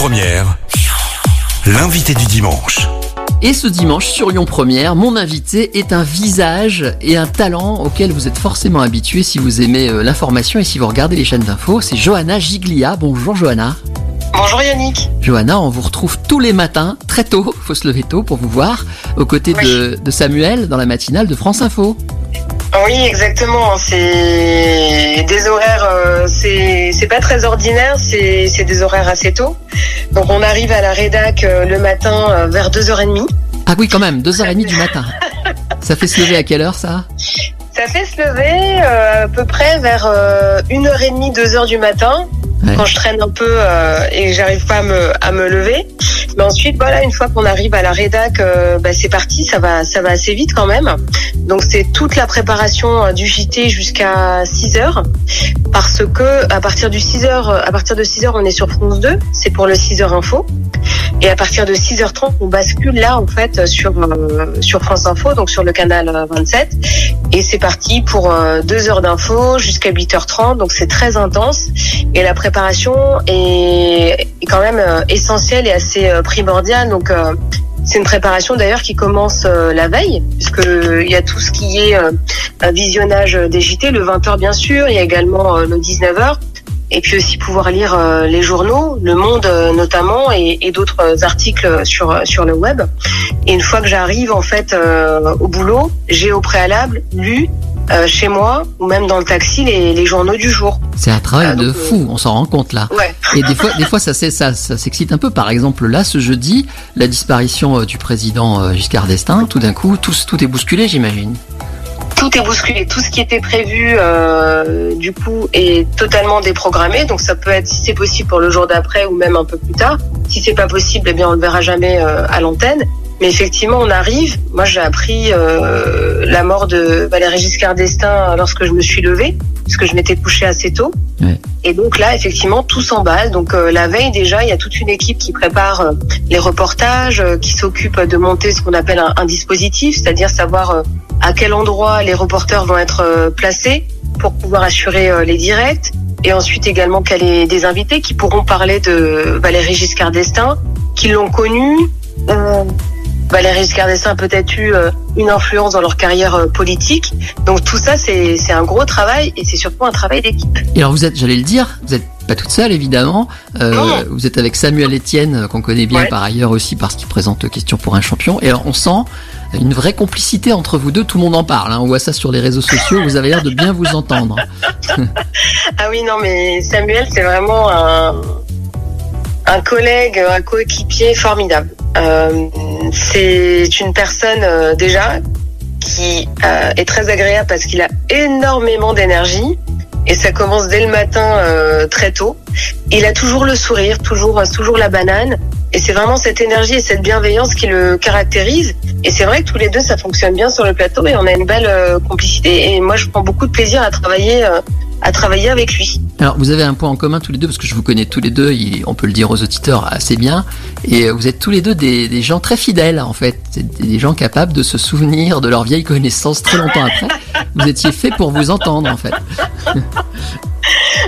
Première, l'invité du dimanche. Et ce dimanche sur Lyon Première, mon invité est un visage et un talent auquel vous êtes forcément habitué si vous aimez euh, l'information et si vous regardez les chaînes d'infos. C'est Johanna Giglia. Bonjour Johanna. Bonjour Yannick. Johanna, on vous retrouve tous les matins, très tôt, faut se lever tôt pour vous voir, aux côtés Oui. de, de Samuel dans la matinale de France Info. Oui, exactement. C'est des horaires, euh, c'est c'est pas très ordinaire, c'est c'est des horaires assez tôt. Donc on arrive à la rédac euh, le matin euh, vers 2h30. Ah oui, quand même, 2h30 du matin. Ça fait se lever à quelle heure ça? Ça fait se lever euh, à peu près vers euh, 1h30, 2h du matin. Ouais. Quand je traîne un peu euh, et que j'arrive pas à me, à me lever. Mais ensuite, voilà, une fois qu'on arrive à la rédac, euh, bah, c'est parti, ça va, ça va assez vite quand même. Donc c'est toute la préparation euh, du JT jusqu'à 6 heures, parce que à partir du 6 heures, à partir de 6 heures, on est sur France 2, c'est pour le 6 heures info. Et à partir de 6h30, on bascule là en fait sur euh, sur France Info, donc sur le canal euh, 27. Et c'est parti pour euh, deux heures d'info jusqu'à 8h30, donc c'est très intense. Et la préparation est, quand même euh, essentielle et assez euh, primordiale. Donc euh, c'est une préparation d'ailleurs qui commence euh, la veille, puisque il y a tout ce qui est euh, un visionnage des JT, le 20h bien sûr, il y a également euh, le 19h. Et puis aussi pouvoir lire euh, les journaux, Le Monde euh, notamment, et, et d'autres articles sur euh, sur le web. Et une fois que j'arrive en fait euh, au boulot, j'ai au préalable lu euh, chez moi ou même dans le taxi les, les journaux du jour. C'est un travail donc, de euh, fou, on s'en rend compte là. Ouais. Et des fois, des fois ça, ça, ça s'excite un peu. Par exemple, là, ce jeudi, la disparition euh, du président euh, Giscard d'Estaing, tout d'un coup, tout, tout est bousculé, j'imagine. Tout est bousculé, tout ce qui était prévu euh, du coup est totalement déprogrammé. Donc ça peut être si c'est possible pour le jour d'après ou même un peu plus tard. Si c'est pas possible, eh bien on le verra jamais euh, à l'antenne. Mais effectivement, on arrive. Moi, j'ai appris euh, la mort de Valéry Giscard d'Estaing lorsque je me suis levée, puisque je m'étais couchée assez tôt. Ouais. Et donc là, effectivement, tout s'emballe. Donc euh, la veille déjà, il y a toute une équipe qui prépare euh, les reportages, euh, qui s'occupe de monter ce qu'on appelle un, un dispositif, c'est-à-dire savoir euh, à quel endroit les reporters vont être placés pour pouvoir assurer les directs. Et ensuite également les- des invités qui pourront parler de Valéry Giscard d'Estaing, qui l'ont connu. Valéry Giscard d'Estaing a peut-être eu euh, une influence dans leur carrière euh, politique. Donc tout ça, c'est un gros travail et c'est surtout un travail d'équipe. Et alors, vous êtes, j'allais le dire, vous êtes pas toute seule, évidemment. Euh, vous êtes avec Samuel Etienne, euh, qu'on connaît bien Ouais. par ailleurs aussi parce qu'il présente Question pour un champion. Et alors, on sent une vraie complicité entre vous deux. Tout le monde en parle. hein. On voit ça sur les réseaux sociaux. Vous avez l'air de bien vous entendre. Ah oui, non, mais Samuel, c'est vraiment un, un collègue, un coéquipier formidable. Euh, c'est une personne euh, déjà qui euh, est très agréable parce qu'il a énormément d'énergie et ça commence dès le matin euh, très tôt. Il a toujours le sourire, toujours, toujours la banane. Et c'est vraiment cette énergie et cette bienveillance qui le caractérise. Et c'est vrai que tous les deux, ça fonctionne bien sur le plateau et on a une belle euh, complicité. Et moi, je prends beaucoup de plaisir à travailler, euh, à travailler avec lui. Alors, vous avez un point en commun tous les deux, parce que je vous connais tous les deux, il- on peut le dire aux auditeurs assez bien, et euh, vous êtes tous les deux des, des gens très fidèles, en fait, des gens capables de se souvenir de leur vieille connaissance très longtemps après. Vous étiez fait pour vous entendre, en fait.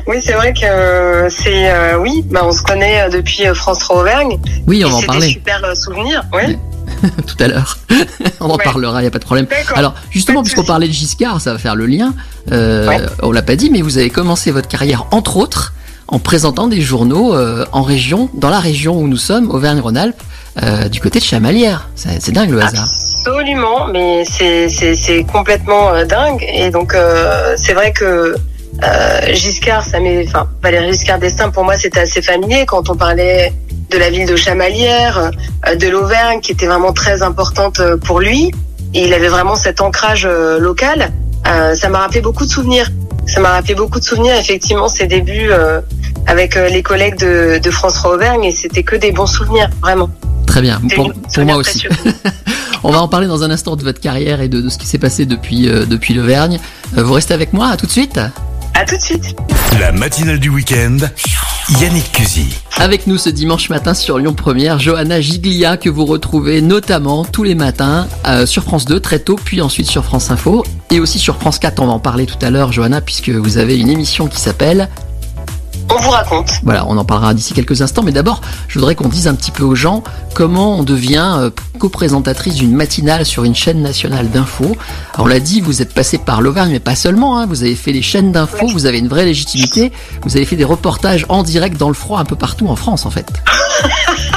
Oui, c'est vrai que euh, c'est euh, oui, bah, on se connaît depuis France 3 Auvergne. Oui, on et va en c'est des parler super souvenirs. Oui. tout à l'heure. on en Ouais. parlera, il n'y a pas de problème. Alors, justement, puisqu'on parlait de Giscard, ça va faire le lien. Euh, Ouais. On l'a pas dit, mais vous avez commencé votre carrière, entre autres, en présentant des journaux euh, en région, dans la région où nous sommes, Auvergne-Rhône-Alpes, euh, du côté de Chamalières. C'est c'est dingue le hasard. Absolument, mais c'est complètement euh, dingue. Et donc c'est vrai que Giscard, ça m'est, enfin Valéry Giscard d'Estaing pour moi c'était assez familier quand on parlait de la ville de Chamalières, euh, de l'Auvergne qui était vraiment très importante euh, pour lui. Et il avait vraiment cet ancrage euh, local. Ça m'a rappelé beaucoup de souvenirs. Ça m'a rappelé beaucoup de souvenirs, effectivement, ses débuts avec les collègues de, de France 3 Auvergne, et c'était que des bons souvenirs, vraiment. Très bien, pour, moi aussi. On va en parler dans un instant de votre carrière et de, de ce qui s'est passé depuis, euh, depuis l'Auvergne. Vous restez avec moi, à tout de suite. À tout de suite. La matinale du week-end, Yannick Cusy. Avec nous ce dimanche matin sur Lyon Première, Johanna Giglia que vous retrouvez notamment tous les matins euh, sur France 2 très tôt, puis ensuite sur France Info et aussi sur France 4. On va en parler tout à l'heure, Johanna, puisque vous avez une émission qui s'appelle On vous raconte. Voilà, on en parlera d'ici quelques instants, mais d'abord, je voudrais qu'on dise un petit peu aux gens comment on devient euh, co-présentatrice d'une matinale sur une chaîne nationale d'infos. On l'a dit, vous êtes passé par l'Auvergne, mais pas seulement, hein, vous avez fait les chaînes d'infos, vous avez une vraie légitimité, vous avez fait des reportages en direct dans le froid un peu partout en France en fait.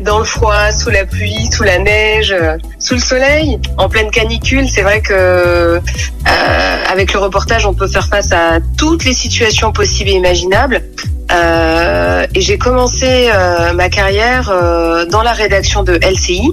dans le froid, sous la pluie, sous la neige, euh, sous le soleil, en pleine canicule. C'est vrai que euh, avec le reportage, on peut faire face à toutes les situations possibles et imaginables. Euh, et j'ai commencé euh, ma carrière euh, dans la rédaction de LCI.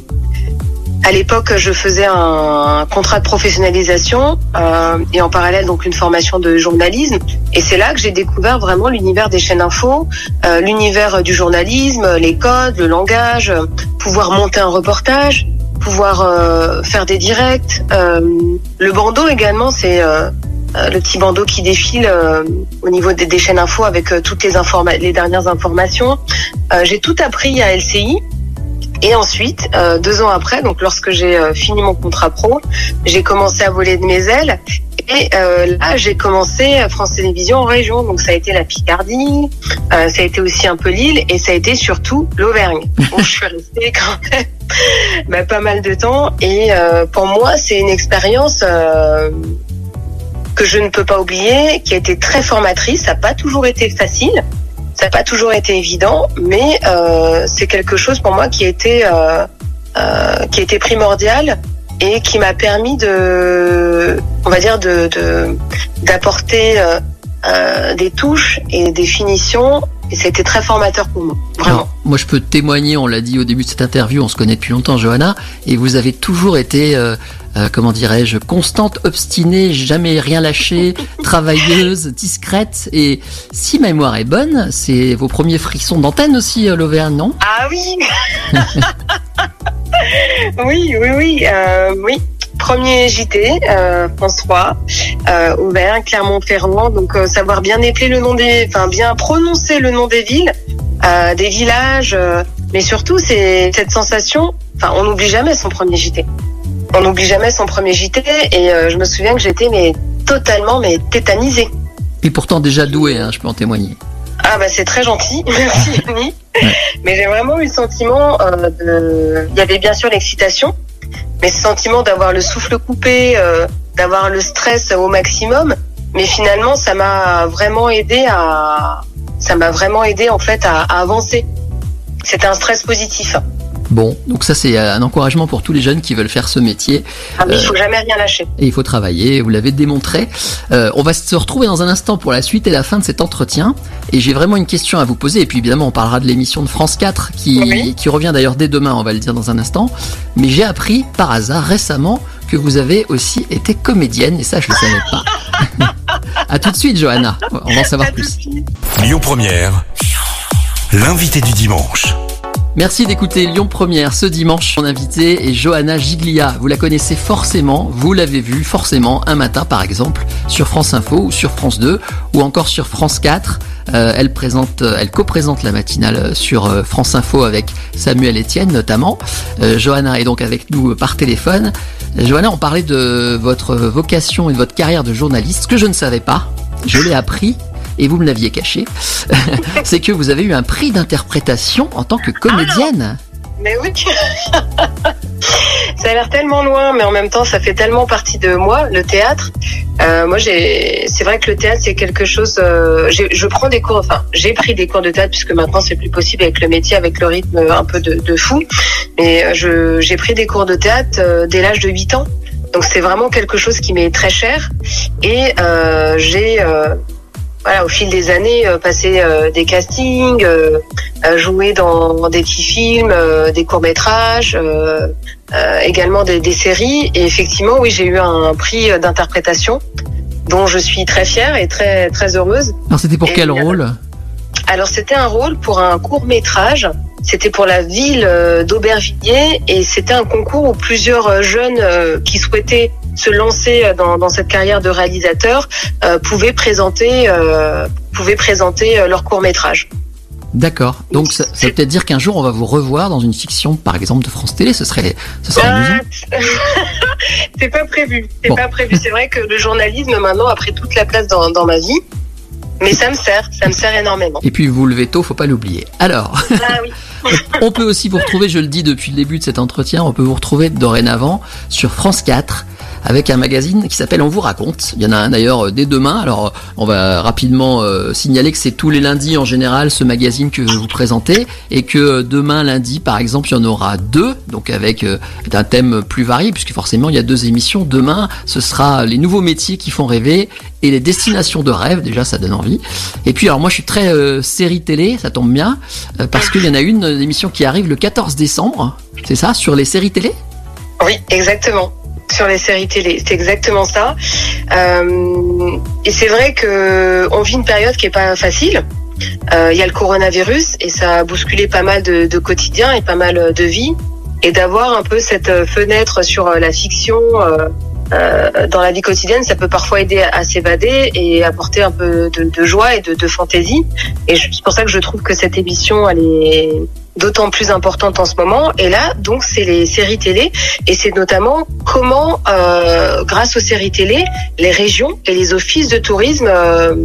À l'époque, je faisais un contrat de professionnalisation euh, et en parallèle donc une formation de journalisme. Et c'est là que j'ai découvert vraiment l'univers des chaînes info, euh, l'univers du journalisme, les codes, le langage, euh, pouvoir monter un reportage, pouvoir euh, faire des directs. Euh, le bandeau également, c'est euh, le petit bandeau qui défile au niveau des, des, chaînes info avec toutes les, les dernières informations. j'ai tout appris à LCI. Et ensuite, euh, deux ans après, donc lorsque j'ai euh, fini mon contrat pro, j'ai commencé à voler de mes ailes. Et euh, là, j'ai commencé France Télévisions en région. Donc ça a été la Picardie, ça a été aussi un peu Lille, et ça a été surtout l'Auvergne. où je suis restée quand même bah, pas mal de temps. Et pour moi, c'est une expérience que je ne peux pas oublier, qui a été très formatrice. Ça n'a pas toujours été facile. Ça n'a pas toujours été évident, mais euh, c'est quelque chose pour moi qui a été, euh, euh, qui a été primordial et qui m'a permis de, on va dire, de d'apporter des touches et des finitions et ça a été très formateur pour moi, vraiment. Alors, moi, je peux témoigner, on l'a dit au début de cette interview, on se connaît depuis longtemps, Johanna, et vous avez toujours été, euh, euh, comment dirais-je, constante, obstinée, jamais rien lâché, travailleuse, discrète, et si ma mémoire est bonne, c'est vos premiers frissons d'antenne aussi, euh, l'Auvergne, non? Ah oui. Oui, oui, oui, euh, oui premier JT, euh, France 3, euh, Auvergne, Clermont-Ferrand. Donc euh, savoir bien épeler le nom des, enfin bien prononcer le nom des villes, euh, des villages, mais surtout c'est cette sensation. Enfin, on n'oublie jamais son premier JT. On n'oublie jamais son premier JT et je me souviens que j'étais mais totalement mais tétanisée. Et pourtant déjà douée, hein, je peux en témoigner. Ah bah c'est très gentil, merci. Ouais. Mais j'ai vraiment eu le sentiment de. Il y avait bien sûr l'excitation, mais ce sentiment d'avoir le souffle coupé, euh, d'avoir le stress au maximum. Mais finalement, ça m'a vraiment aidé à, ça m'a vraiment aidé en fait à, avancer. C'était un stress positif. Bon, donc ça c'est un encouragement pour tous les jeunes qui veulent faire ce métier. Ah mais il faut jamais rien lâcher. Et il faut travailler, vous l'avez démontré. Euh, on va se retrouver dans un instant pour la suite et la fin de cet entretien. Et j'ai vraiment une question à vous poser. Et puis évidemment, on parlera de l'émission de France 4 qui, oui. qui revient d'ailleurs dès demain, on va le dire dans un instant. Mais j'ai appris par hasard récemment que vous avez aussi été comédienne et ça je ne savais pas. à tout de suite Johanna, on va en savoir plus. Lyon Première, l'invité du dimanche. Merci d'écouter Lyon Première ce dimanche. Mon invité est Johanna Giglia. Vous la connaissez forcément, vous l'avez vue forcément un matin par exemple sur France Info ou sur France 2 ou encore sur France 4. Euh, elle présente, elle co-présente la matinale sur euh, France Info avec Samuel Etienne notamment. Euh, Johanna est donc avec nous par téléphone. Johanna, on parlait de votre vocation et de votre carrière de journaliste, ce que je ne savais pas. Je l'ai appris et vous me l'aviez caché, c'est que vous avez eu un prix d'interprétation en tant que comédienne. Ah mais oui Ça a l'air tellement loin, mais en même temps, ça fait tellement partie de moi, le théâtre. Euh, moi, j'ai, c'est vrai que le théâtre, c'est quelque chose. Euh, je prends des cours, enfin, j'ai pris des cours de théâtre puisque maintenant c'est plus possible avec le métier, avec le rythme un peu de, de fou. Mais je, j'ai pris des cours de théâtre euh, dès l'âge de 8 ans. Donc c'est vraiment quelque chose qui m'est très cher. Et euh, j'ai voilà, au fil des années, euh, passer euh, des castings, euh, jouer dans, dans, des petits films, des courts métrages, également des, des, séries. Et effectivement, oui, j'ai eu un prix d'interprétation dont je suis très fière et très très heureuse. Alors c'était pour et, quel rôle? Alors c'était un rôle pour un court métrage. C'était pour la ville d'Aubervilliers et c'était un concours où plusieurs jeunes qui souhaitaient se lancer dans, dans, cette carrière de réalisateur euh, pouvaient présenter, euh, pouvaient présenter euh, leur court métrage. D'accord. Donc ça, ça veut peut-être dire qu'un jour on va vous revoir dans une fiction, par exemple de France Télé. Ce serait, ce serait amusant. c'est pas prévu. C'est bon. pas prévu. C'est vrai que le journalisme maintenant a pris toute la place dans, dans ma vie. Mais ça me sert, ça me sert énormément. Et puis vous vous levez tôt, faut pas l'oublier. Alors, Ah oui. on peut aussi vous retrouver, je le dis depuis le début de cet entretien, on peut vous retrouver dorénavant sur France 4 avec un magazine qui s'appelle On vous raconte. Il y en a un d'ailleurs euh, dès demain. Alors euh, on va rapidement euh, signaler que c'est tous les lundis en général ce magazine que vous présentez et que demain lundi par exemple il y en aura deux, donc avec un thème plus varié puisque forcément il y a deux émissions. Demain ce sera les nouveaux métiers qui font rêver et les destinations de rêve. Déjà ça donne envie. Et puis alors moi je suis très série télé, ça tombe bien parce qu'il y en a une émission qui arrive le 14 décembre. C'est ça sur les séries télé? Oui, exactement. Sur les séries télé, c'est exactement ça. Euh, et c'est vrai que on vit une période qui est pas facile. Euh, Il y a le coronavirus et ça a bousculé pas mal de, de quotidiens et pas mal de vies. Et d'avoir un peu cette fenêtre sur la fiction euh, euh, dans la vie quotidienne, ça peut parfois aider à s'évader et apporter un peu de, de joie et de, de fantaisie. Et c'est pour ça que je trouve que cette émission, elle est d'autant plus importante en ce moment. Et là, donc, c'est les séries télé et c'est notamment comment, euh, grâce aux séries télé, les régions et les offices de tourisme euh,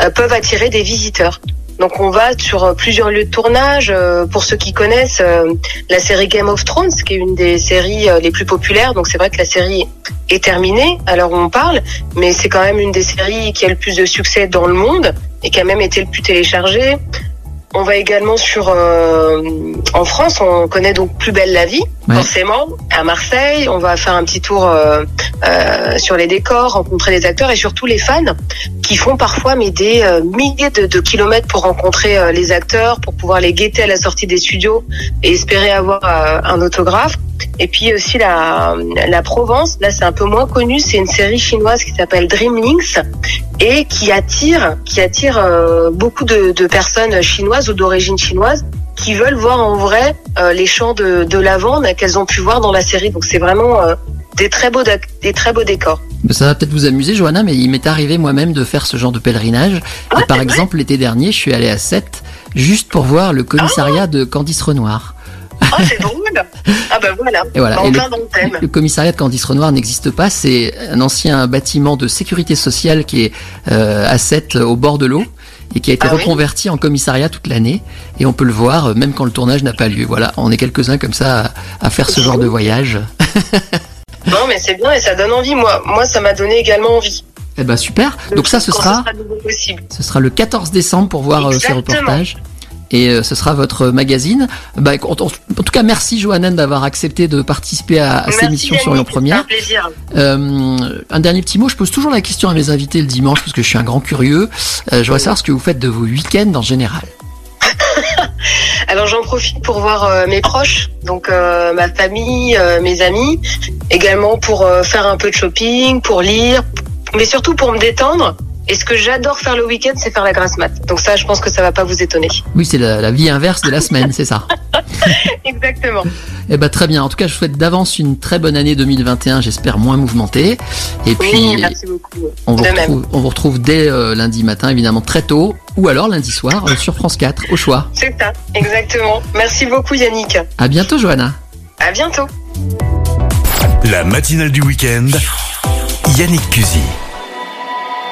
euh, peuvent attirer des visiteurs. Donc on va sur euh, plusieurs lieux de tournage. Euh, Pour ceux qui connaissent la série Game of Thrones, qui est une des séries les plus populaires. Donc c'est vrai que la série est terminée à l'heure où on parle, mais c'est quand même une des séries qui a le plus de succès dans le monde et qui a même été le plus téléchargée. On va également sur euh, en France, on connaît donc Plus belle la vie, Ouais. forcément. À Marseille, on va faire un petit tour euh, euh, sur les décors, rencontrer les acteurs et surtout les fans qui font parfois mais des milliers de, de kilomètres pour rencontrer les acteurs, pour pouvoir les guetter à la sortie des studios et espérer avoir un autographe. Et puis aussi la, la Provence, là c'est un peu moins connu, c'est une série chinoise qui s'appelle Dreamlinks et qui attire, qui attire euh, beaucoup de, de personnes chinoises ou d'origine chinoise qui veulent voir en vrai euh, les champs de, de lavande qu'elles ont pu voir dans la série. Donc c'est vraiment euh, des très beaux des très beaux décors. Ça va peut-être vous amuser, Johanna, mais il m'est arrivé moi-même de faire ce genre de pèlerinage. Ah, et par exemple, l'été dernier, je suis allé à Sète juste pour voir le commissariat de Candice Renoir. Oh c'est drôle. Ah bah voilà. Et voilà. En Et le- plein dans le thème. Le commissariat de Candice Renoir n'existe pas. C'est un ancien bâtiment de sécurité sociale qui est euh, à Sète, au bord de l'eau, et qui a été Ah oui reconverti en commissariat toute l'année. Et on peut le voir euh, même quand le tournage n'a pas lieu. Voilà, on est quelques-uns comme ça à, à faire ce genre de voyage. Non mais c'est bien et ça donne envie. Moi, moi ça m'a donné également envie. Eh ben super. Donc ça, ce sera, possible. ce sera le 14 décembre pour voir euh, ces Exactement. reportages. Et euh, ce sera votre magazine. Bah, en, en tout cas, merci Johanna d'avoir accepté de participer à, à cette émission sur Lyon Première. Euh, un dernier petit mot, je pose toujours la question à mes invités le dimanche parce que je suis un grand curieux. Euh, je voudrais savoir ce que vous faites de vos week-ends en général. Alors j'en profite pour voir euh, mes proches, donc euh, ma famille, euh, mes amis, également pour faire un peu de shopping, pour lire, mais surtout pour me détendre. Et ce que j'adore faire le week-end, c'est faire la grasse mat. Donc ça, je pense que ça va pas vous étonner. Oui, c'est la, la vie inverse de la semaine, c'est ça. Exactement. Eh ben très bien. En tout cas, je vous souhaite d'avance une très bonne année 2021. J'espère moins mouvementée. Et puis, Oui, merci beaucoup. on, vous de même. retrouve, on vous retrouve dès euh, lundi matin, évidemment très tôt, ou alors lundi soir euh, sur France 4, au choix. C'est ça, exactement. Merci beaucoup Yannick. À bientôt, Johanna. À bientôt. La matinale du week-end. Yannick Cusy.